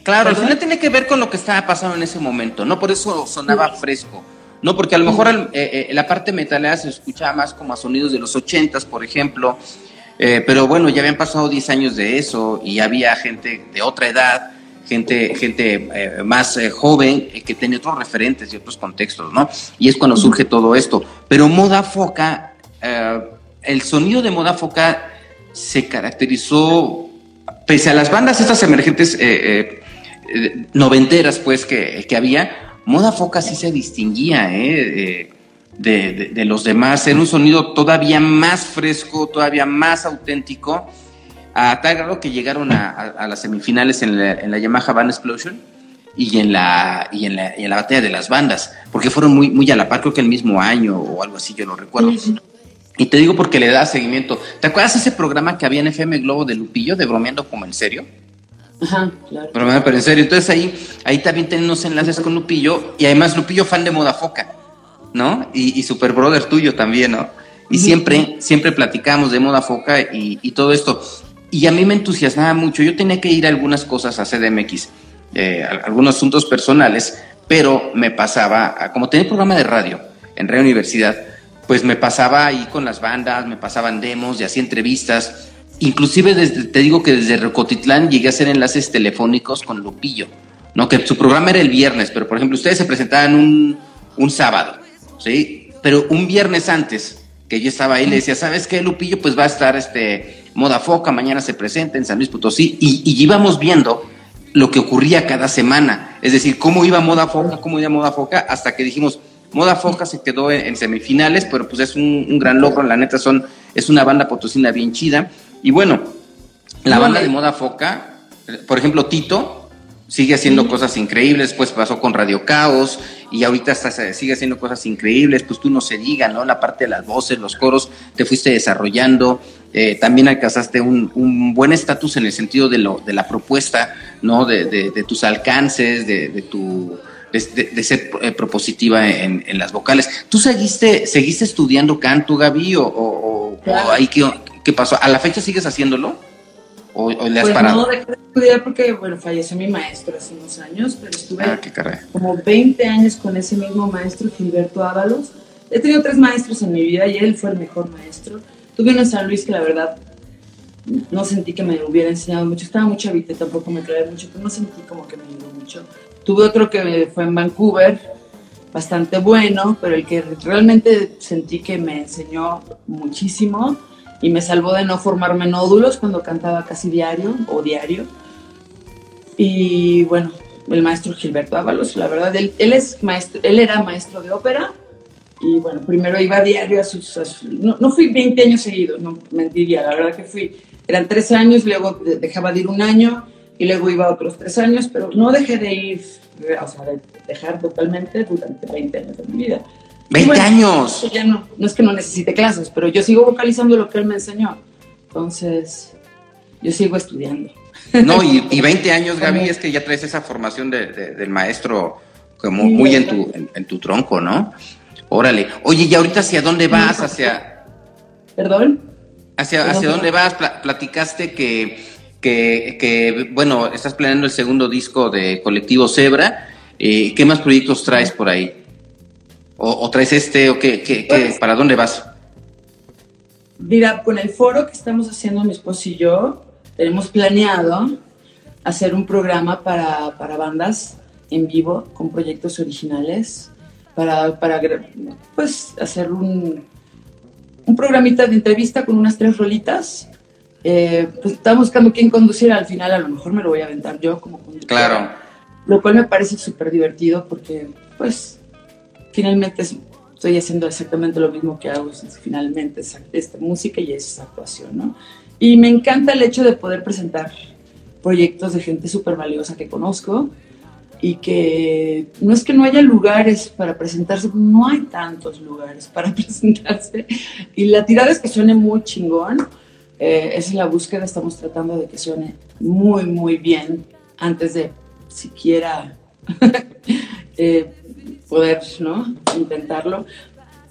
Claro, al final tiene que ver con lo que estaba pasando en ese momento, ¿no? Por eso sonaba fresco. No, porque a lo mejor eh, eh, la parte metalera se escuchaba más como a sonidos de los ochentas, por ejemplo. Eh, pero bueno, ya habían pasado 10 años de eso y había gente de otra edad, gente, gente más joven que tenía otros referentes y otros contextos, ¿no? Y es cuando surge todo esto. Pero Moda Foca, el sonido de Moda Foca se caracterizó, pese a las bandas estas emergentes noventeras, pues, que, había, Moda Foca sí se distinguía ¿eh? de, los demás. Era un sonido todavía más fresco, todavía más auténtico, a tal grado que llegaron a, las semifinales en la, en la, Yamaha Band Explosion y en, la, y en, la, y en la batalla de las bandas, porque fueron muy, muy a la par, creo que el mismo año o algo así, yo lo recuerdo. Y te digo porque le da seguimiento. ¿Te acuerdas ese programa que había en FM Globo de Lupillo, de Bromeando como en serio? Ajá, claro. Pero, en serio, entonces ahí, ahí también tenemos enlaces con Lupillo y además Lupillo fan de Moda Foca, ¿no? Y, super brother tuyo también, ¿no? Y siempre, siempre platicamos de Moda Foca y, todo esto. Y a mí me entusiasmaba mucho. Yo tenía que ir a algunas cosas a CDMX, eh, algunos asuntos personales, pero me pasaba, como tenía programa de radio en Radio Universidad, pues me pasaba ahí con las bandas, me pasaban demos y hacía entrevistas inclusive desde, te digo que desde Recotitlán llegué a hacer enlaces telefónicos con Lupillo, ¿no? Que su programa era el viernes, pero por ejemplo ustedes se presentaban un, un sábado, ¿sí? Pero un viernes antes que yo estaba ahí le decía, ¿sabes qué, Lupillo? Pues va a estar este Moda Foca, mañana se presenta en San Luis Potosí y, íbamos viendo lo que ocurría cada semana, es decir, cómo iba Moda Foca, cómo iba Moda Foca, hasta que dijimos, Moda Foca se quedó en, semifinales, pero pues es un, gran logro, la neta son, es una banda potosina bien chida, y bueno, la banda de moda foca, por ejemplo, Tito, sigue haciendo cosas increíbles, pues pasó con Radio Caos y ahorita hasta sigue haciendo cosas increíbles, pues tú no se diga, ¿no? La parte de las voces, los coros, te fuiste desarrollando, eh, también alcanzaste un, buen estatus en el sentido de, lo, de la propuesta, ¿no? De, tus alcances, de, tu... De, ser eh, propositiva en, las vocales. ¿Tú seguiste, seguiste estudiando canto, Gaby, o, o, ahí que, ¿Qué pasó? ¿A la fecha sigues haciéndolo? ¿O, le has pues parado? No, dejé de estudiar porque, bueno, falleció mi maestro hace unos años, pero estuve ah, como 20 años con ese mismo maestro, Gilberto Ábalos. He tenido tres maestros en mi vida y él fue el mejor maestro. Tuve uno en San Luis que la verdad no sentí que me hubiera enseñado mucho. Estaba muy chavita, tampoco me clavé mucho, pero no sentí como que me ayudó mucho. Tuve otro que fue en Vancouver, bastante bueno, pero el que realmente sentí que me enseñó muchísimo y me salvó de no formarme nódulos cuando cantaba casi diario o diario. Y bueno, el maestro Gilberto Ábalos, la verdad, él, él, es maestro, él era maestro de ópera y bueno, primero iba a diario a sus... no, no, fui 20 años seguidos, no mentiría, la verdad que fui, eran tres años, luego dejaba de ir un año y luego iba otros tres años, pero no dejé de ir, o sea, de dejar totalmente durante 20 años de mi vida. 20 años. Ya no, no es que no necesite clases, pero yo sigo vocalizando lo que él me enseñó. Entonces, yo sigo estudiando. No, y, y 20 años, Gaby, es que ya traes esa formación de, del maestro como muy en tu, en, tu tronco, ¿no? Órale. Oye, ¿y ahorita hacia dónde vas? Hacia... ¿Perdón? ¿Hacia, hacia dónde vas? platicaste que, que, que, bueno, estás planeando el segundo disco de Colectivo Zebra. Eh, ¿Qué más proyectos traes por ahí? ¿O, traes este o qué, qué, pues, para dónde vas? Mira, con el foro que estamos haciendo mi esposo y yo, tenemos planeado hacer un programa para, para bandas en vivo con proyectos originales, para, para pues, hacer un, un programita de entrevista con unas tres rolitas. Eh, pues estamos buscando quién conducir, al final a lo mejor me lo voy a aventar yo como conductor. Claro. Lo cual me parece súper divertido porque, pues, finalmente estoy haciendo exactamente lo mismo que hago, finalmente es esta música y es actuación, ¿no? Y me encanta el hecho de poder presentar proyectos de gente súper valiosa que conozco y que no es que no haya lugares para presentarse, no hay tantos lugares para presentarse. Y la tirada es que suene muy chingón. Eh, esa es la búsqueda, estamos tratando de que suene muy, muy bien antes de siquiera eh, poder ¿no? intentarlo.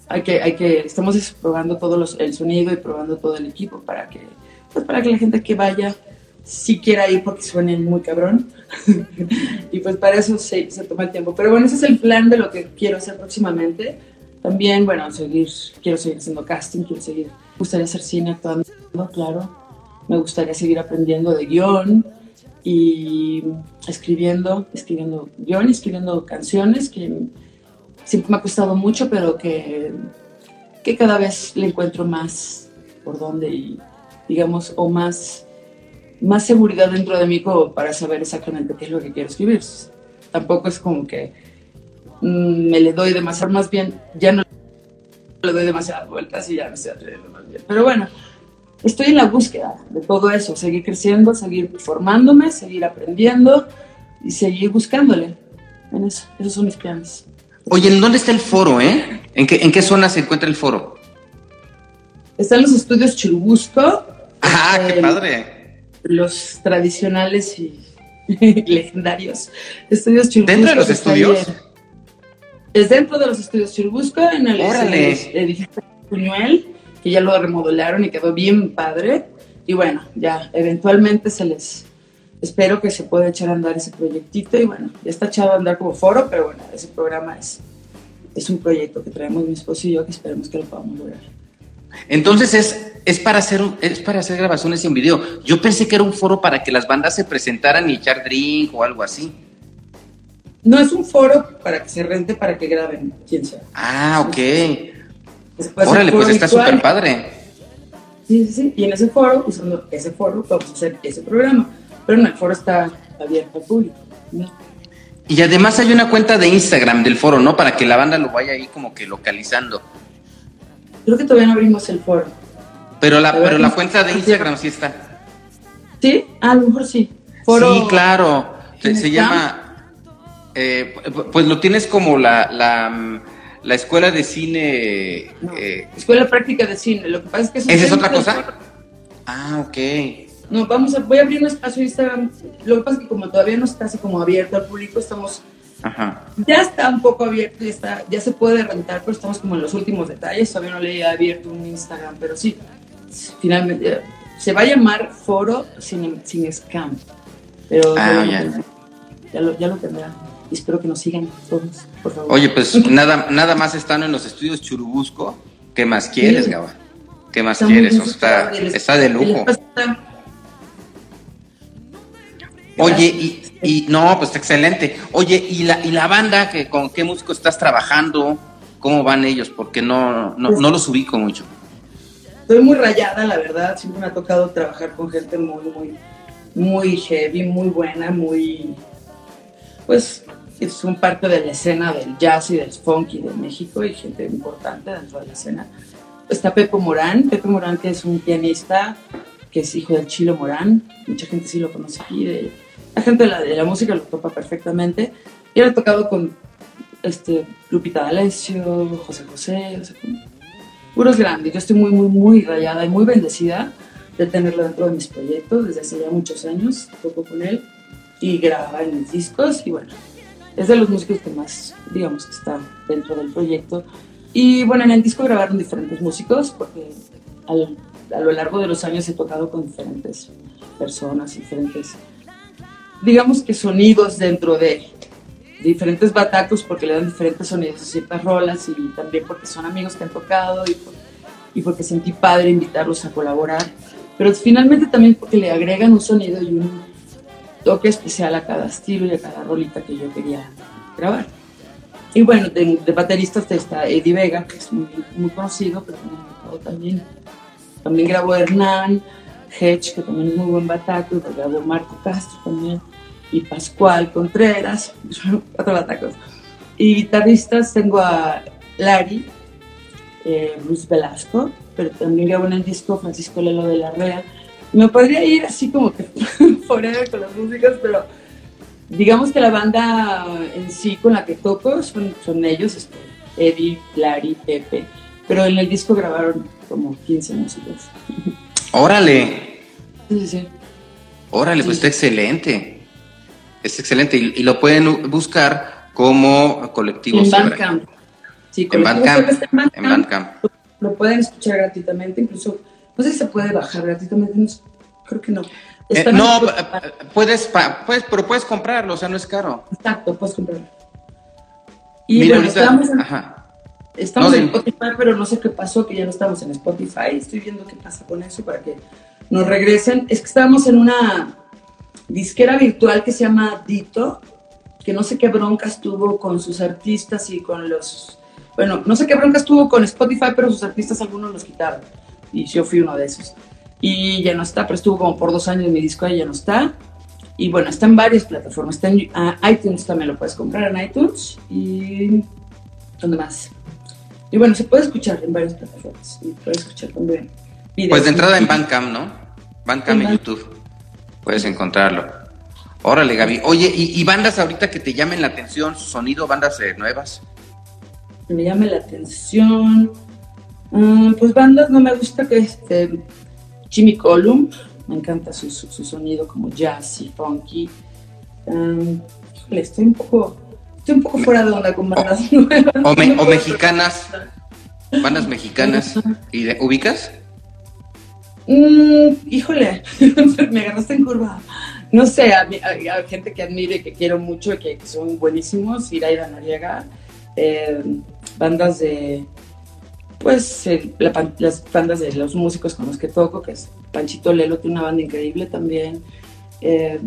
Hay que, hay que, estamos probando todo el sonido y probando todo el equipo para que, pues para que la gente que vaya si quiera ir porque suene muy cabrón. y pues para eso se, se, toma el tiempo. Pero bueno, ese es el plan de lo que quiero hacer próximamente. También, bueno, seguir, quiero seguir haciendo casting, quiero seguir, me gustaría hacer cine actuando, claro. Me gustaría seguir aprendiendo de guion y escribiendo, escribiendo guion, escribiendo canciones que siempre me ha costado mucho, pero que, que cada vez le encuentro más por dónde y, digamos, o más más seguridad dentro de mí como para saber exactamente qué es lo que quiero escribir. Tampoco es como que mm, me le doy demasiado, más bien ya no le doy demasiadas vueltas y ya me estoy atreviendo más bien. Pero bueno, estoy en la búsqueda de todo eso, seguir creciendo, seguir formándome, seguir aprendiendo y seguir buscándole. En eso, esos son mis planes. Oye, ¿en dónde está el foro, eh? ¿En qué, ¿En qué zona se encuentra el foro? Están los estudios Churubusco. ¡Ah, qué padre! los tradicionales y legendarios estudios Churubusco. ¿Dentro de los estudios? Es dentro de los estudios Churubusco, en el, edificio Puñuel, que ya lo remodelaron y quedó bien padre. Y bueno, ya eventualmente se les... Espero que se pueda echar a andar ese proyectito y bueno, ya está echado a andar como foro, pero bueno, ese programa es, es un proyecto que traemos mi esposo y yo que esperemos que lo podamos lograr. Entonces es, es, para hacer, es para hacer grabaciones en video. Yo pensé que era un foro para que las bandas se presentaran y echar drink o algo así. No es un foro para que se rente para que graben, quién sea. Ah, ok. Órale, pues está súper padre. Sí, sí, sí. Y en ese foro, usando ese foro, vamos a hacer ese programa. Pero no, el foro está abierto al público. Y además hay una cuenta de Instagram del foro, ¿no? Para que la banda lo vaya ahí como que localizando. Creo que todavía no abrimos el foro. Pero la, pero la cuenta de Instagram sí está. ¿Sí? Ah, a lo mejor sí. sí, claro. Se, llama. Eh, pues lo tienes como la, la, la escuela de cine. Eh, escuela práctica de cine. Lo que pasa es que. ¿Esa es otra cosa? Ah, ok. No, vamos a, voy a abrir un espacio de Instagram. Lo que pasa es que como todavía no está así como abierto al público, estamos ya está un poco abierto, ya, está, ya se puede rentar, pero estamos como en los últimos detalles. Todavía no le he abierto un Instagram, pero sí, finalmente se va a llamar Foro sin, sin Scam. Pero ah, ya, lo, ya, lo, tendrá. Y espero que nos sigan todos, por favor. Oye, pues nada, nada más están en los estudios Churubusco. ¿Qué más quieres, Gaba? ¿Qué más quieres? está, está de lujo. Oye, y, y no, pues excelente. Oye, ¿y la, y la banda? Que, ¿Con qué músico estás trabajando? ¿Cómo van ellos? Porque no, no, no los ubico mucho. Estoy muy rayada, la verdad. Siempre me ha tocado trabajar con gente muy, muy, muy heavy, muy buena, muy. Pues son parte de la escena del jazz y del funky de México y gente importante dentro de la escena. Está Pepe Morán, Pepe Morán que es un pianista que es hijo del Chilo Morán, mucha gente sí lo conoce aquí, de, la gente de la, música lo topa perfectamente. Y él ha tocado con este, Lupita D'Alessio, José José, o sea, puros grandes. Yo estoy muy, muy, muy rayada y muy bendecida de tenerlo dentro de mis proyectos desde hace ya muchos años. Toco con él y graba en mis discos y bueno, es de los músicos que más, digamos, que está dentro del proyecto. Y bueno, en el disco grabaron diferentes músicos porque a lo largo de los años he tocado con diferentes personas, diferentes digamos que sonidos dentro de diferentes batacos porque le dan diferentes sonidos a ciertas rolas y también porque son amigos que han tocado y, porque sentí padre invitarlos a colaborar, pero finalmente también porque le agregan un sonido y un toque especial a cada estilo y a cada rolita que yo quería grabar. Y bueno, de, bateristas está Eddie Vega, que es muy, muy conocido, pero también, también grabó Hernán, Hedge, que también es muy buen bataco, grabó Marco Castro también y Pascual Contreras, cuatro batacos. Y guitarristas tengo a Lari, eh, Luis Velasco, pero también grabo en el disco Francisco Lelo de la Rea. Me podría ir así como que forever con las músicas, pero digamos que la banda en sí con la que toco son, son ellos, este, Eddie, Larry, Pepe, pero en el disco grabaron como 15 músicos. Órale. Sí, sí, sí. Órale, pues está excelente. Es excelente. Y, y lo pueden buscar como colectivo En. Bandcamp. Sí, En Colectivo Bandcamp. En Bandcamp. En Bandcamp. Lo pueden escuchar gratuitamente, incluso, no sé si se puede bajar gratuitamente, no creo que no. Eh, no, eh, puedes, pa- puedes, pero puedes comprarlo, o sea, no es caro. Exacto, puedes comprarlo. Y Mira, bueno, ahorita- estamos, en, ajá. estamos No, en. Spotify, pero no sé qué pasó, que ya no estamos en Spotify. Estoy viendo qué pasa con eso para que nos regresen. Es que estábamos en una disquera virtual que se llama Dito, que no sé qué broncas tuvo con sus artistas y con los... Bueno, no sé qué broncas tuvo con Spotify, pero sus artistas algunos los quitaron. Y yo fui uno de esos. Y ya no está, pero estuvo como por dos años mi disco y ya no está. Y bueno, está en varias plataformas. Está en ah, iTunes también lo puedes comprar en iTunes. Y. ¿Dónde más? Y bueno, se puede escuchar en varias plataformas. Y puedes escuchar también videos. Pues de entrada en Bandcamp, ¿no? Bandcamp en En. YouTube. Puedes encontrarlo. Órale, Gaby. Oye, ¿y, y bandas ahorita que te llamen la atención, su sonido, bandas eh, nuevas? Me llama la atención. Mm, pues bandas no me gusta que este. Jimmy Column. Me encanta su, su, su sonido como jazzy, funky. Um, híjole, estoy un poco. Estoy un poco fuera de onda con bandas nuevas. O, me- No o mexicanas, bandas mexicanas. ¿Y de- ubicas? Mm, híjole, me agarraste en curva. No sé, a, gente que admiro y que quiero mucho, que, que son buenísimos, Iraida Noriega, eh, bandas de, pues, pan- las bandas de los músicos con los que toco, que es Panchito Lelo, tiene una banda increíble también. eh,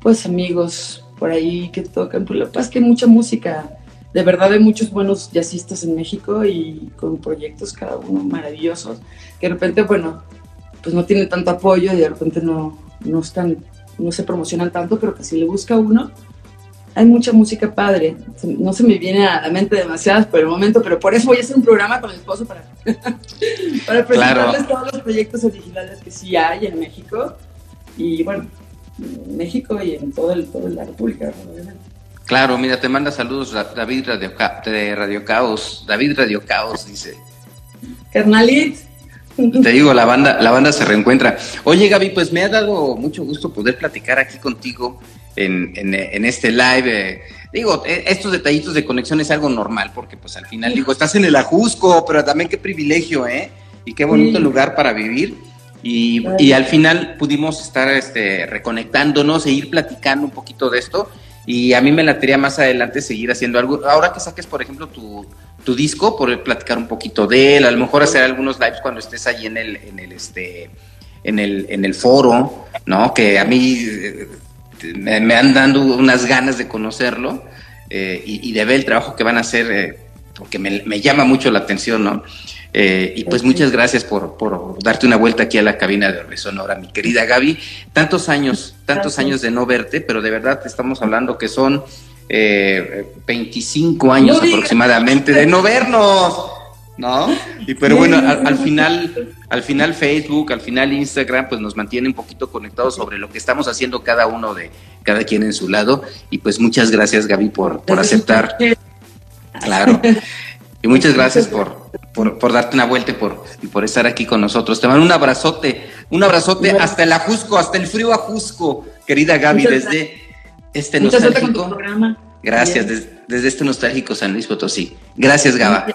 pues amigos por ahí que tocan, pues lo que pasa es que hay mucha música. De verdad hay muchos buenos jazzistas en México y con proyectos cada uno maravillosos que de repente, bueno, pues no tienen tanto apoyo y de repente no, no están, no se promocionan tanto, pero que si le busca uno, hay mucha música padre. No se me viene a la mente demasiadas por el momento, pero por eso voy a hacer un programa con mi esposo para, para presentarles todos los proyectos originales que sí hay en México. Y bueno, en México y en todo el, toda la República, obviamente. Claro, mira, te manda saludos David Radio, Ca- de Radio Caos. David Radio Caos dice. Carnalit, Te digo, la banda, la banda se reencuentra. Oye, Gaby, pues me ha dado mucho gusto poder platicar aquí contigo en, en, en este live. eh. Digo, eh, estos detallitos de conexión es algo normal, porque pues al final, digo, estás en el Ajusco, pero también qué privilegio, ¿eh? Y qué bonito Sí. lugar para vivir. Y, y al final pudimos estar este, reconectándonos e ir platicando un poquito de esto. Y a mí me latería más adelante seguir haciendo algo. Ahora que saques, por ejemplo, tu, tu disco, poder platicar un poquito de él, a lo mejor hacer algunos lives cuando estés ahí en el, en el este, en el, en el foro, ¿no? Que a mí eh, me, me han dando unas ganas de conocerlo eh, y, y de ver el trabajo que van a hacer, eh, porque me, me llama mucho la atención, ¿no? Eh, y pues muchas gracias por, por darte una vuelta aquí a la cabina de Orbe Sonora, mi querida Gaby. Tantos años, tantos Gracias. años de no verte, pero de verdad te estamos hablando que son eh, 25 años No aproximadamente de no vernos, ¿no? Y pero bueno, al, al final, al final Facebook, al final Instagram, pues nos mantiene un poquito conectados sobre lo que estamos haciendo cada uno de cada quien en su lado. Y pues muchas gracias, Gaby, por, por aceptar. Claro. Y muchas gracias por, por, por darte una vuelta y por, y por estar aquí con nosotros. Te mando un abrazote, un abrazote hasta el Ajusco, hasta el frío Ajusco, querida Gaby, Muchas desde este nostálgico. Gracias, des- desde este nostálgico San Luis Potosí. Gracias, Gaba.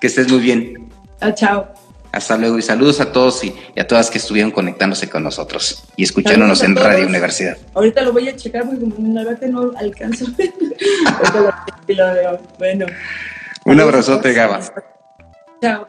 Que estés muy bien. Ah, chao. Hasta luego y saludos a todos y, y a todas que estuvieron conectándose con nosotros y escuchándonos en todos. Radio Universidad. Ahorita lo voy a checar porque la verdad que no alcanzo. Lo veo. Bueno. Un abrazote, Gaba. Chao.